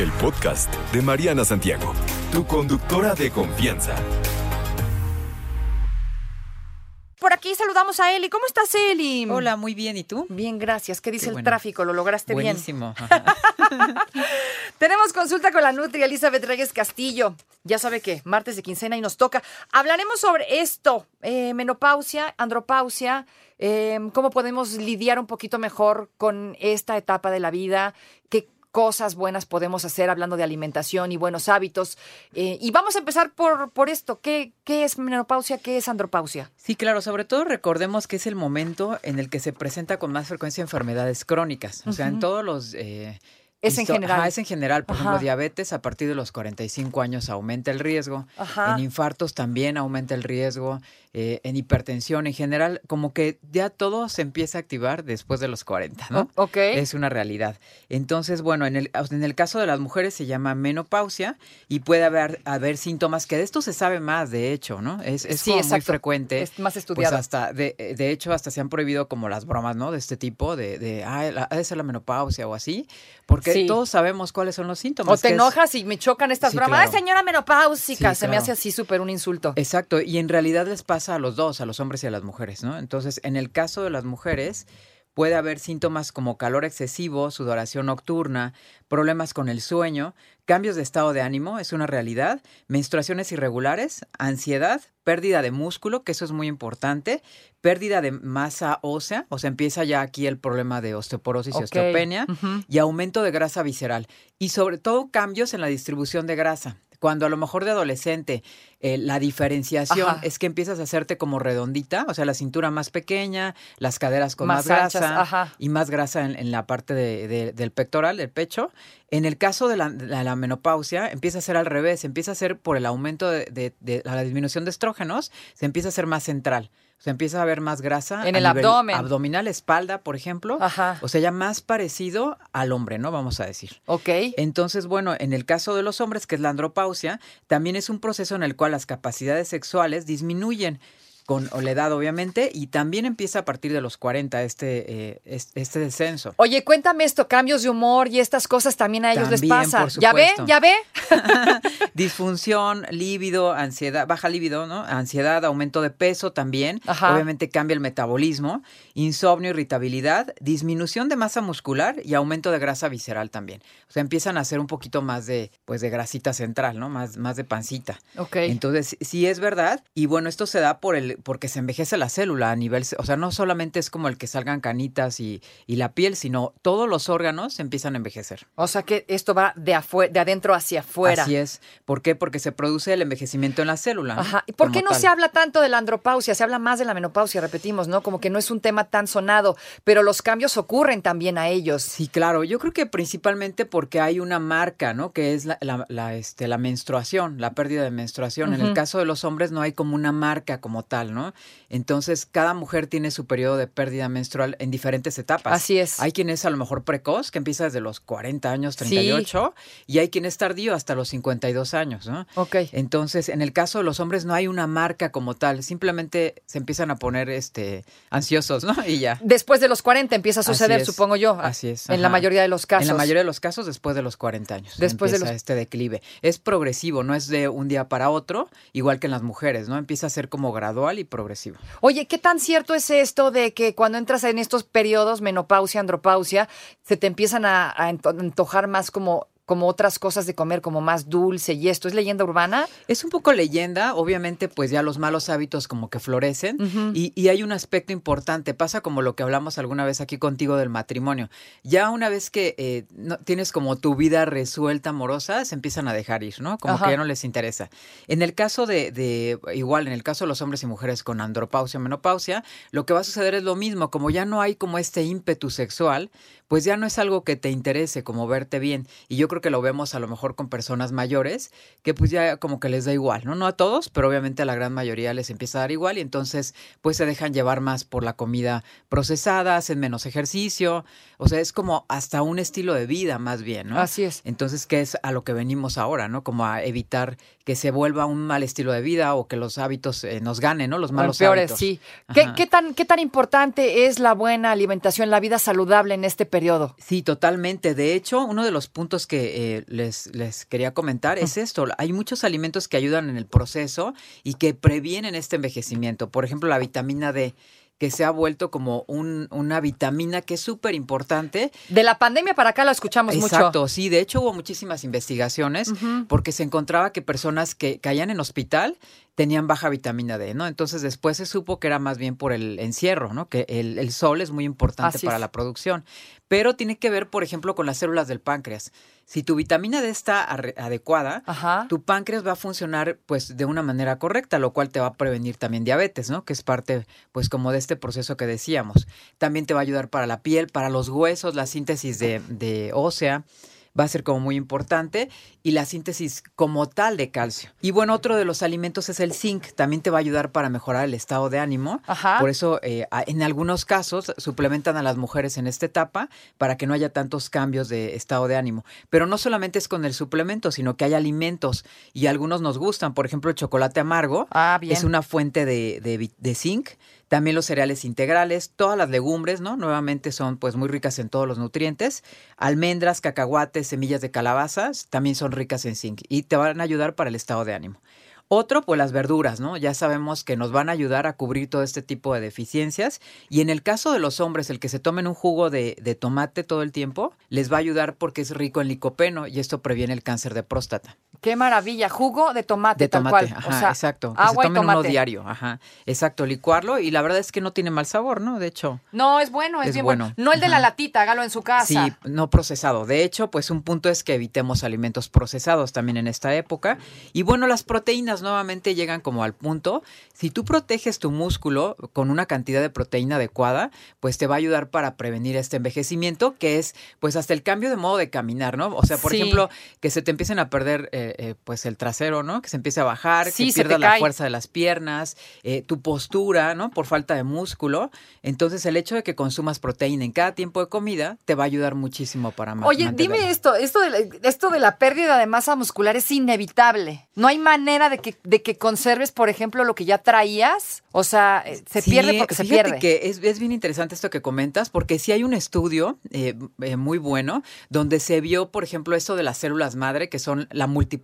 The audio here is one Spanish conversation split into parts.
El podcast de Mariana Santiago, tu conductora de confianza. Por aquí saludamos a Eli. ¿Cómo estás, Eli? Hola, muy bien. ¿Y tú? Bien, gracias. ¿Qué dice Qué el tráfico? ¿Lo lograste Buenísimo. bien? Tenemos consulta con la Nutri Elizabeth Reyes Castillo. Ya sabe que martes de quincena y nos toca. Hablaremos sobre esto, eh, menopausia, andropausia, eh, cómo podemos lidiar un poquito mejor con esta etapa de la vida, qué cosas buenas podemos hacer hablando de alimentación y buenos hábitos. Eh, y vamos a empezar por, por esto. ¿Qué, ¿Qué es menopausia? ¿Qué es andropausia? Sí, claro. Sobre todo recordemos que es el momento en el que se presenta con más frecuencia enfermedades crónicas. O sea, en todos los... eh, Es en general. Ajá, es en general. Por Ajá. ejemplo, diabetes a partir de los 45 años aumenta el riesgo. Ajá. En infartos también aumenta el riesgo. Eh, en hipertensión en general, como que ya todo se empieza a activar después de los 40, ¿no? Ok. Es una realidad. Entonces, bueno, en el, en el caso de las mujeres se llama menopausia y puede haber, haber síntomas que de esto se sabe más, de hecho, ¿no? Es, es Sí, como muy frecuente. Es más Pues estudiado. hasta, de, de hecho, hasta se han prohibido como las bromas, ¿no? De este tipo, de, de ah, la- de ser la menopausia o así, porque Sí. todos sabemos cuáles son los síntomas. O te es- enojas y me chocan estas Sí, bromas. claro. ¡Ay, señora menopáusica! Sí, Se me hace así súper un insulto. Exacto, y en realidad les pasa a los dos, a los hombres y a las mujeres, ¿no? Entonces, en el caso de las mujeres, puede haber síntomas como calor excesivo, sudoración nocturna, problemas con el sueño, cambios de estado de ánimo, es una realidad, menstruaciones irregulares, ansiedad, pérdida de músculo, que eso es muy importante, pérdida de masa ósea, o sea, empieza ya aquí el problema de osteoporosis y osteopenia, y aumento de grasa visceral. Y sobre todo cambios en la distribución de grasa. Cuando a lo mejor de adolescente eh, la diferenciación Ajá. es que empiezas a hacerte como redondita, o sea, la cintura más pequeña, las caderas con Más más, grasa y más grasa en, en la parte de- de- del pectoral, del pecho. En el caso de la, menopausia, empieza a ser al revés, empieza a ser por el aumento de, de- de la disminución de estrógenos, se empieza a ser más central. O sea, empieza a haber más grasa. En el abdomen. Abdominal, espalda, por ejemplo. Ajá. O sea, ya más parecido al hombre, ¿no? Vamos a decir. Ok. Entonces, bueno, en el caso de los hombres, que es la andropausia, también es un proceso en el cual las capacidades sexuales disminuyen con la edad, obviamente, y también empieza a partir de los 40 este, eh, es- este descenso. Oye, cuéntame esto, cambios de humor y estas cosas también a ellos les pasa. por ¿Ya ve? ¿Ya ve? Disfunción, líbido, ansiedad, baja líbido, ¿no? Ansiedad, aumento de peso también. Ajá. Obviamente cambia el metabolismo, insomnio, irritabilidad, disminución de masa muscular y aumento de grasa visceral también. O sea, empiezan a hacer un poquito más de, pues, de grasita central, ¿no? Más, más de pancita. Ok. Entonces, sí es verdad. Y bueno, esto se da por el, porque se envejece la célula a nivel, o sea, no solamente es como el que salgan canitas y, y la piel, sino todos los órganos empiezan a envejecer. O sea que esto va de, de adentro hacia afuera. Así es. ¿Por qué? Porque se produce el envejecimiento en la célula. Ajá. ¿Y por qué no tal. se habla tanto de la andropausia? Se habla más de la menopausia, repetimos, ¿no? Como que no es un tema tan sonado, pero los cambios ocurren también a ellos. Sí, claro. Yo creo que principalmente porque hay una marca, ¿no? Que es la, la- la, este, la menstruación, la pérdida de menstruación. En el caso de los hombres no hay como una marca como tal, ¿no? Entonces, cada mujer tiene su periodo de pérdida menstrual en diferentes etapas. Así es. Hay quien es a lo mejor precoz, que empieza desde los 40 años, 38, y hay quien es tardío hasta los 52 años, ¿no? Ok. Entonces, en el caso de los hombres no hay una marca como tal, simplemente se empiezan a poner este ansiosos, ¿no? Y ya. Después de los 40 empieza a suceder, supongo yo. Así es. En la mayoría de los casos. En la mayoría de los casos después de los 40 años. Después de los- este declive. Es progresivo, no es de un día para otro, igual que en las mujeres, ¿no? Empieza a ser como gradual progresivo. Oye, ¿qué tan cierto es esto de que cuando entras en estos periodos, menopausia, andropausia, se te empiezan a, a antojar más como como otras cosas de comer, como más dulce y esto. ¿Es leyenda urbana? Es un poco leyenda, obviamente pues ya los malos hábitos como que florecen y, y hay un aspecto importante, pasa como lo que hablamos alguna vez aquí contigo del matrimonio. Ya una vez que eh, no, tienes como tu vida resuelta amorosa, se empiezan a dejar ir, ¿no? Como Ajá. que ya no les interesa. En el caso de, de, igual, en el caso de los hombres y mujeres con andropausia o menopausia, lo que va a suceder es lo mismo, como ya no hay como este ímpetu sexual, pues ya no es algo que te interese como verte bien. Y yo creo que lo vemos a lo mejor con personas mayores, que pues ya como que les da igual, ¿no? No a todos, pero obviamente a la gran mayoría les empieza a dar igual y entonces pues se dejan llevar más por la comida procesada, hacen menos ejercicio, o sea, es como hasta un estilo de vida más bien, ¿no? Así es. Entonces, ¿qué es a lo que venimos ahora, no? Como a evitar que se vuelva un mal estilo de vida o que los hábitos eh, nos ganen, ¿no? Los malos peores, hábitos. sí. ¿Qué, tan, ¿Qué tan importante es la buena alimentación, la vida saludable en este periodo? Sí, totalmente. De hecho, uno de los puntos que eh, les, les quería comentar es esto. Hay muchos alimentos que ayudan en el proceso y que previenen este envejecimiento. Por ejemplo, la vitamina D, que se ha vuelto como un- una vitamina que es súper importante. De la pandemia para acá lo escuchamos Exacto, mucho. sí. De hecho, hubo muchísimas investigaciones porque se encontraba que personas que caían en hospital tenían baja vitamina D, ¿no? Entonces después se supo que era más bien por el encierro, ¿no? Que el, el sol es muy importante Así para es. la producción. Pero tiene que ver, por ejemplo, con las células del páncreas. Si tu vitamina D está adecuada, Ajá. tu páncreas va a funcionar pues de una manera correcta, lo cual te va a prevenir también diabetes, ¿no? Que es parte pues como de este proceso que decíamos. También te va a ayudar para la piel, para los huesos, la síntesis de, de ósea va a ser como muy importante y la síntesis como tal de calcio. Y bueno, otro de los alimentos es el zinc, también te va a ayudar para mejorar el estado de ánimo. Ajá. Por eso eh, en algunos casos suplementan a las mujeres en esta etapa para que no haya tantos cambios de estado de ánimo. Pero no solamente es con el suplemento, sino que hay alimentos y algunos nos gustan. Por ejemplo, el chocolate amargo Ah, es una fuente de, de vi- de zinc. También los cereales integrales, todas las legumbres, ¿no? Nuevamente son pues muy ricas en todos los nutrientes. Almendras, cacahuates, semillas de calabazas también son ricas en zinc y te van a ayudar para el estado de ánimo. Otro, pues las verduras, ¿no? Ya sabemos que nos van a ayudar a cubrir todo este tipo de deficiencias. Y en el caso de los hombres, el que se tomen un jugo de, de tomate todo el tiempo, les va a ayudar porque es rico en licopeno y esto previene el cáncer de próstata. Qué maravilla. Jugo de tomate, De tal tomate, cual. ajá, o sea, exacto. Que agua se y tomen uno tomate. diario, ajá. Exacto, licuarlo y la verdad es que no tiene mal sabor, ¿no? De hecho. No, es bueno, es, Es bien bueno. bueno. No el de la latita, hágalo en su casa. Sí, no procesado. De hecho, pues un punto es que evitemos alimentos procesados también en esta época. Y bueno, las proteínas nuevamente llegan como al punto. Si tú proteges tu músculo con una cantidad de proteína adecuada, pues te va a ayudar para prevenir este envejecimiento, que es pues hasta el cambio de modo de caminar, ¿no? O sea, por Sí. ejemplo, que se te empiecen a perder eh, eh, pues el trasero, ¿no? Que se empiece a bajar, Sí, que pierdas la cae. fuerza de las piernas, eh, tu postura, ¿no? Por falta de músculo. Entonces, el hecho de que consumas proteína en cada tiempo de comida te va a ayudar muchísimo para ma- Oye, mantenerlo. dime esto, esto de, la, esto de la pérdida de masa muscular es inevitable. No hay manera de que, de que conserves, por ejemplo, lo que ya traías. O sea, eh, se Sí, pierde porque se pierde. que es, es bien interesante esto que comentas, porque sí hay un estudio eh, eh, muy bueno donde se vio, por ejemplo, esto de las células madre, que son la multiplicación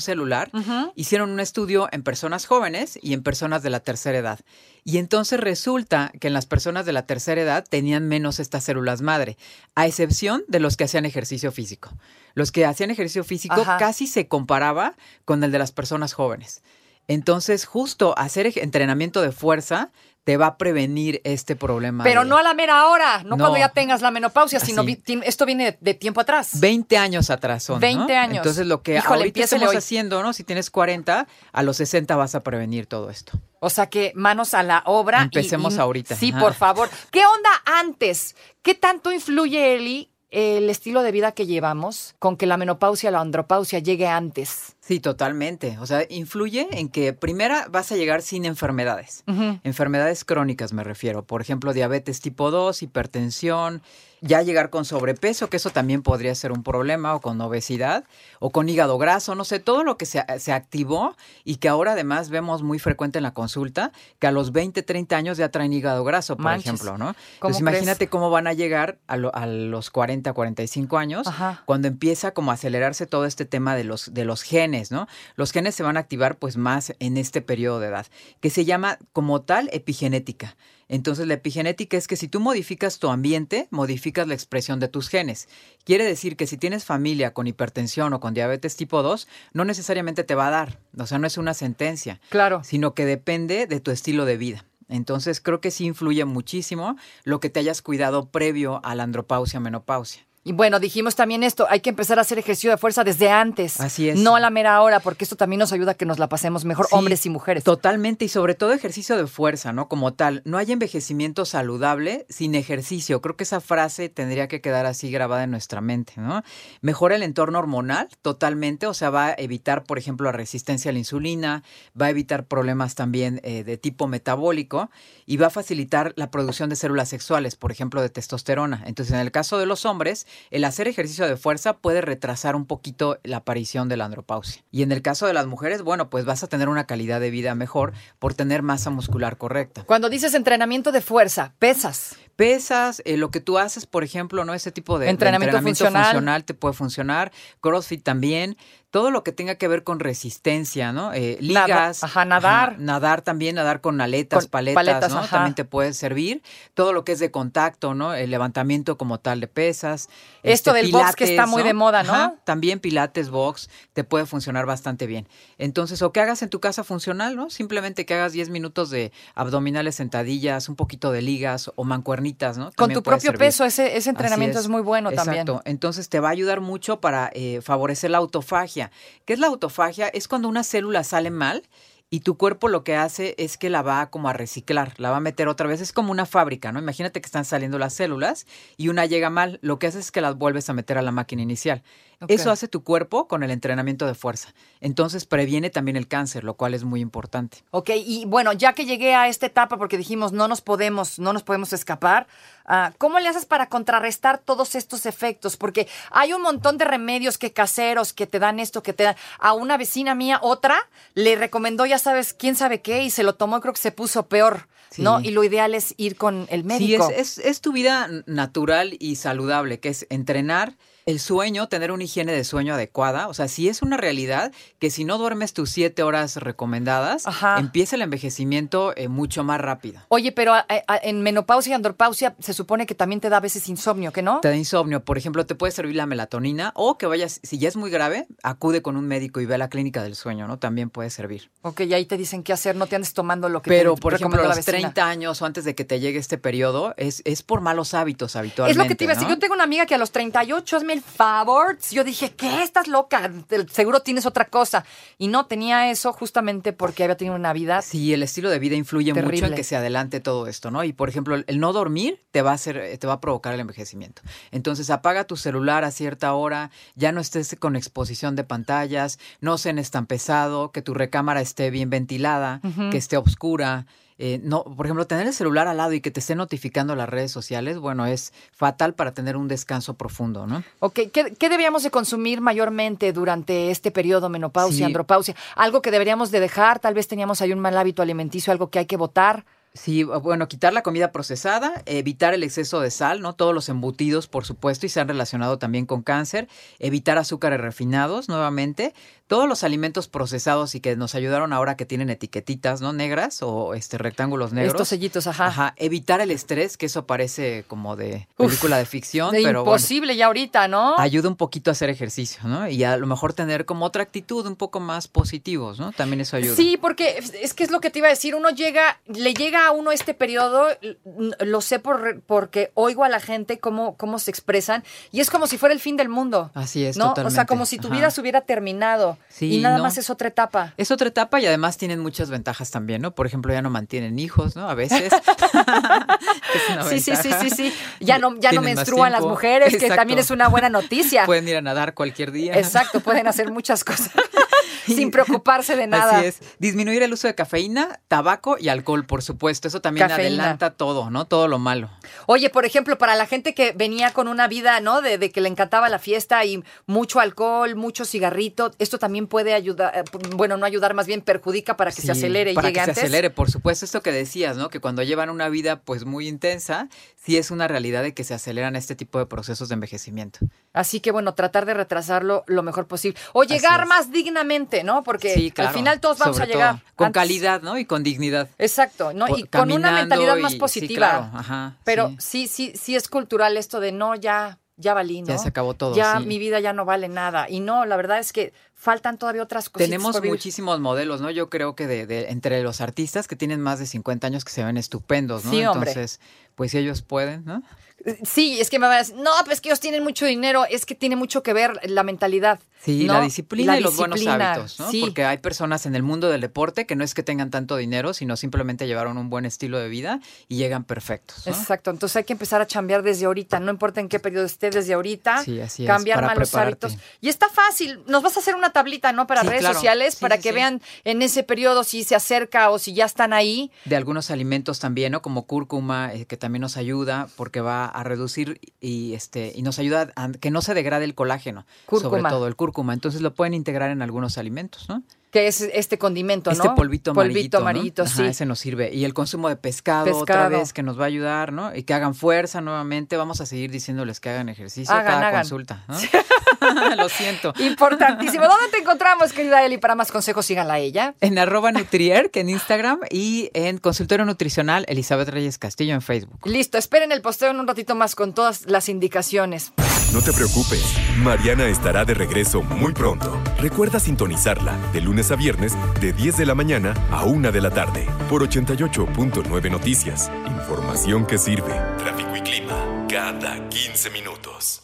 celular. Hicieron un estudio en personas jóvenes y en personas de la tercera edad. Y entonces resulta que en las personas de la tercera edad tenían menos estas células madre, a excepción de los que hacían ejercicio físico. Los que hacían ejercicio físico Ajá. casi se comparaba con el de las personas jóvenes. Entonces, justo hacer entrenamiento de fuerza te va a prevenir este problema. Pero de no a la mera hora, no, No. cuando ya tengas la menopausia, sino vi- esto viene de, de tiempo atrás. 20 años atrás son. ¿no? 20 años. Entonces, lo que Híjole, ahorita estamos hoy. haciendo, ¿no? Si tienes 40, a los 60 vas a prevenir todo esto. O sea que manos a la obra. y- Empecemos y- ahorita. Sí, Ajá. por favor. ¿Qué onda antes? ¿Qué tanto influye, Eli, el estilo de vida que llevamos con que la menopausia, la andropausia llegue antes? Sí, totalmente. O sea, influye en que primera vas a llegar sin enfermedades. Enfermedades crónicas me refiero. Por ejemplo, diabetes tipo 2, hipertensión, ya llegar con sobrepeso, que eso también podría ser un problema, o con obesidad, o con hígado graso, no sé, todo lo que se, se activó y que ahora además vemos muy frecuente en la consulta, que a los 20, 30 años ya traen hígado graso, por Manches. ejemplo, ¿no? ¿Cómo Entonces imagínate cómo van a llegar a, lo- a los 40, 45 años, Ajá. cuando empieza como a acelerarse todo este tema de los, de los genes genes, ¿no? Los genes se van a activar pues más en este periodo de edad, que se llama como tal epigenética. Entonces la epigenética es que si tú modificas tu ambiente, modificas la expresión de tus genes. Quiere decir que si tienes familia con hipertensión o con diabetes tipo 2, no necesariamente te va a dar. O sea, no es una sentencia. Claro. Sino que depende de tu estilo de vida. Entonces creo que sí influye muchísimo lo que te hayas cuidado previo a la andropausia, menopausia. Y bueno, dijimos también esto, hay que empezar a hacer ejercicio de fuerza desde antes. Así es. No a la mera hora, porque esto también nos ayuda a que nos la pasemos mejor, Sí, hombres y mujeres. Totalmente, y sobre todo ejercicio de fuerza, ¿no? Como tal, no hay envejecimiento saludable sin ejercicio. Creo que esa frase tendría que quedar así grabada en nuestra mente, ¿no? Mejora el entorno hormonal totalmente, o sea, va a evitar, por ejemplo, la resistencia a la insulina, va a evitar problemas también eh, de tipo metabólico y va a facilitar la producción de células sexuales, por ejemplo, de testosterona. Entonces, en el caso de los hombres, el hacer ejercicio de fuerza puede retrasar un poquito la aparición de la andropausia. Y en el caso de las mujeres, bueno, pues vas a tener una calidad de vida mejor por tener masa muscular correcta. Cuando dices entrenamiento de fuerza, pesas. Pesas, eh, lo que tú haces, por ejemplo, ¿no? Ese tipo de de Entrenamiento funcional. funcional te puede funcionar. CrossFit también. Todo lo que tenga que ver con resistencia, ¿no? Eh, Nada- ligas. ajá, nadar. nadar también, nadar con aletas, Con paletas, paletas, ¿no? ajá. También te puede servir. Todo lo que es de contacto, ¿no? El levantamiento como tal de pesas. Esto del box que está muy de moda, ¿no? Ajá, también pilates, box, te puede funcionar bastante bien. Entonces, o que hagas en tu casa funcional, ¿no? Simplemente que hagas 10 minutos de abdominales, sentadillas, un poquito de ligas o mancuernitas, ¿no? Con tu propio servir. peso, ese, ese entrenamiento es. muy bueno también. Exacto. Entonces te va a ayudar mucho para eh, favorecer la autofagia. ¿Qué es la autofagia? Es cuando una célula sale mal y tu cuerpo lo que hace es que la va como a reciclar, la va a meter otra vez. Es como una fábrica, ¿no? Imagínate que están saliendo las células y una llega mal. Lo que hace es que las vuelves a meter a la máquina inicial. Eso hace tu cuerpo con el entrenamiento de fuerza. Entonces previene también el cáncer, lo cual es muy importante. Ok, y bueno, ya que llegué a esta etapa, porque dijimos no nos podemos, no nos podemos escapar, ah, ¿cómo le haces para contrarrestar todos estos efectos? Porque hay un montón de remedios que caseros que te dan esto, que te dan. A una vecina mía, otra, le recomendó, ya sabes, quién sabe qué, y se lo tomó, y creo que se puso peor, ¿no? Sí. Y lo ideal es ir con el Sí, médico. es, es, es tu vida natural y saludable, que es entrenar el sueño, tener una higiene de sueño adecuada. O sea, si es una realidad que si no duermes tus siete horas recomendadas, Ajá. empieza el envejecimiento eh, mucho más rápido. Oye, pero a- a- en menopausia y andropausia se supone que también te da a veces insomnio, ¿que no? Te da insomnio, por ejemplo, te puede servir la melatonina o que vayas, si ya es muy grave, acude con un médico y ve a la clínica del sueño, ¿no? También puede servir. Ok, y ahí te dicen qué hacer, no te andes tomando lo que Pero, te por ejemplo, a los vecina. 30 años o antes de que te llegue este periodo, es, es por malos hábitos habitualmente. Es lo que te iba a decir. Yo tengo una amiga que a los 38, hazme el favor. Yo dije, ¿qué? Estás loca. Seguro tienes otra cosa. Y no tenía eso justamente porque había tenido una vida. Sí, el estilo de vida influye mucho en que se adelante todo esto, ¿no? Y por ejemplo, el- no dormir te va a hacer, eh, te va a provocar el envejecimiento. Entonces, apaga tu celular a cierta hora, ya no estés con exposición de pantallas, no cenes tan pesado, que tu recámara esté bien ventilada, que esté oscura. Eh, no, por ejemplo, tener el celular al lado y que te esté notificando las redes sociales, bueno, es fatal para tener un descanso profundo, ¿no? Ok, ¿qué, qué deberíamos de consumir mayormente durante este periodo menopausia, Sí. andropausia? Algo que deberíamos de dejar, tal vez teníamos ahí un mal hábito alimenticio, algo que hay que votar. Sí, bueno, quitar la comida procesada, evitar el exceso de sal, ¿no? Todos los embutidos, por supuesto, y se han relacionado también con cáncer, evitar azúcares refinados, nuevamente, todos los alimentos procesados y que nos ayudaron ahora que tienen etiquetitas, ¿no? Negras o este rectángulos negros. Estos sellitos, ajá. Ajá, evitar el estrés, que eso parece como de película de ficción, De pero bueno, imposible ya ahorita, ¿no? ayuda un poquito a hacer ejercicio, ¿no? Y a lo mejor tener como otra actitud un poco más positivos, ¿no? También eso ayuda. Sí, porque es que es lo que te iba a decir. Uno llega, le llega a uno este periodo, lo sé por, porque oigo a la gente cómo, cómo se expresan, y es como si fuera el fin del mundo. Así es, ¿no? O sea, como si tu vida se hubiera terminado Sí, y nada no. más es otra etapa. Es otra etapa y además tienen muchas ventajas también, ¿no? Por ejemplo, ya no mantienen hijos, ¿no? A veces. Sí, sí, sí, sí, sí. Ya no, ya no menstruan las mujeres, que también es una buena noticia. Pueden ir a nadar cualquier día. Exacto, pueden hacer muchas cosas sin preocuparse de nada. Así es. Disminuir el uso de cafeína, tabaco y alcohol, por supuesto. Supuesto, eso también Cafeína. adelanta todo, ¿no? Todo lo malo. Oye, por ejemplo, para la gente que venía con una vida, ¿no? De, de que le encantaba la fiesta y mucho alcohol, mucho cigarrito, esto también puede ayudar, eh, bueno, no ayudar, más bien perjudica para que se acelere y para llegue que antes. se acelere, por supuesto, esto que decías, ¿no? Que cuando llevan una vida pues muy intensa, sí es una realidad de que se aceleran este tipo de procesos de envejecimiento. Así que bueno, tratar de retrasarlo lo mejor posible. O llegar más dignamente, ¿no? Porque sí, claro. al final todos vamos a llegar. todo, con antes. calidad, ¿no? Y con dignidad. Exacto, ¿no? Y con una mentalidad más sí, positiva. claro, ajá, Pero sí. sí. sí, sí, es cultural esto de no, ya, ya valí, ¿no? Ya se acabó todo, Ya sí. mi vida ya no vale nada. Y no, la verdad es que faltan todavía otras cosas. Tenemos muchísimos modelos, ¿no? Yo creo que de, de- entre los artistas que tienen más de 50 años que se ven estupendos, ¿no? Sí, hombre. Entonces, pues si ellos pueden, ¿no? Sí, es que me van a decir, no, pues que ellos tienen mucho dinero, es que tiene mucho que ver la mentalidad. Sí, ¿no? la disciplina La y los buenos disciplina, hábitos, ¿no? sí. Porque hay personas en el mundo del deporte que no es que tengan tanto dinero, sino simplemente llevaron un buen estilo de vida y llegan perfectos, ¿no? Exacto, entonces hay que empezar a chambear desde ahorita, no importa en qué periodo esté, desde ahorita, Sí, así es, cambiar para malos prepararte. hábitos. Y está fácil, nos vas a hacer una tablita, ¿no? Para Sí, redes claro. sociales, para que vean en ese periodo si se acerca o si ya están ahí. de algunos alimentos también, ¿no? Como cúrcuma, eh, que también nos ayuda porque va a reducir y este y nos ayuda a que no se degrade el colágeno, sobre todo el cúrcuma. Entonces lo pueden integrar en algunos alimentos, ¿no? Que es este condimento, Este ¿no? polvito amarillito, Polvito ¿no? amarillito, Ajá, sí. ese nos sirve. Y el consumo de pescado, otra Pescado. vez que nos va a ayudar, ¿no? Y que hagan fuerza nuevamente. Vamos a seguir diciéndoles que hagan ejercicio Hagan, cada hagan. consulta, ¿no? Lo siento. Importantísimo. ¿Dónde te encontramos, querida Eli? Para más consejos, síganla a ella. En arroba Nutrier, que en Instagram, y en Consultorio Nutricional Elizabeth Reyes Castillo en Facebook. Listo, esperen el posteo en un ratito más con todas las indicaciones. No te preocupes, Mariana estará de regreso muy pronto. Recuerda sintonizarla de lunes a viernes de 10 de la mañana a 1 de la tarde por 88.9 Noticias. Información que sirve. Tráfico y clima cada 15 minutos.